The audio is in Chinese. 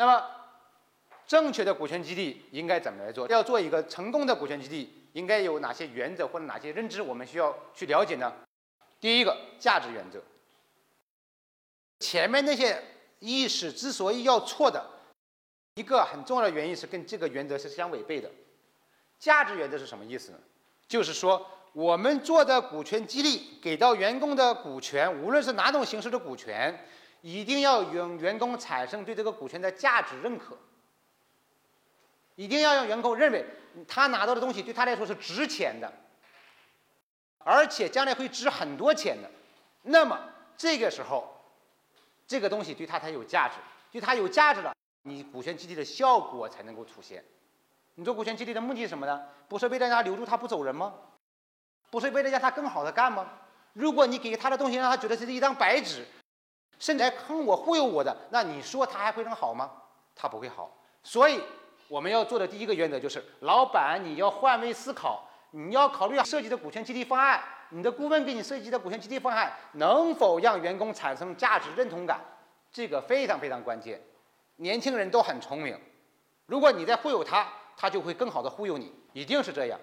那么，正确的股权激励应该怎么来做？要做一个成功的股权激励，应该有哪些原则或者哪些认知我们需要去了解呢？第一个，价值原则。前面那些意识之所以要错的，一个很重要的原因是跟这个原则是相违背的。价值原则是什么意思呢？就是说，我们做的股权激励给到员工的股权，无论是哪种形式的股权。一定要让员工产生对这个股权的价值认可，一定要让员工认为他拿到的东西对他来说是值钱的，而且将来会值很多钱的。那么这个时候，这个东西对他才有价值，对他有价值了，你股权激励的效果才能够出现。你做股权激励的目的是什么呢？不是为了让他留住他不走人吗？不是为了让他更好的干吗？如果你给他的东西让他觉得这是一张白纸。甚至来坑我、忽悠我的，那你说他还会能好吗？他不会好。所以我们要做的第一个原则就是：老板，你要换位思考，你要考虑设计的股权激励方案，你的顾问给你设计的股权激励方案能否让员工产生价值认同感？这个非常非常关键。年轻人都很聪明，如果你在忽悠他，他就会更好的忽悠你，一定是这样。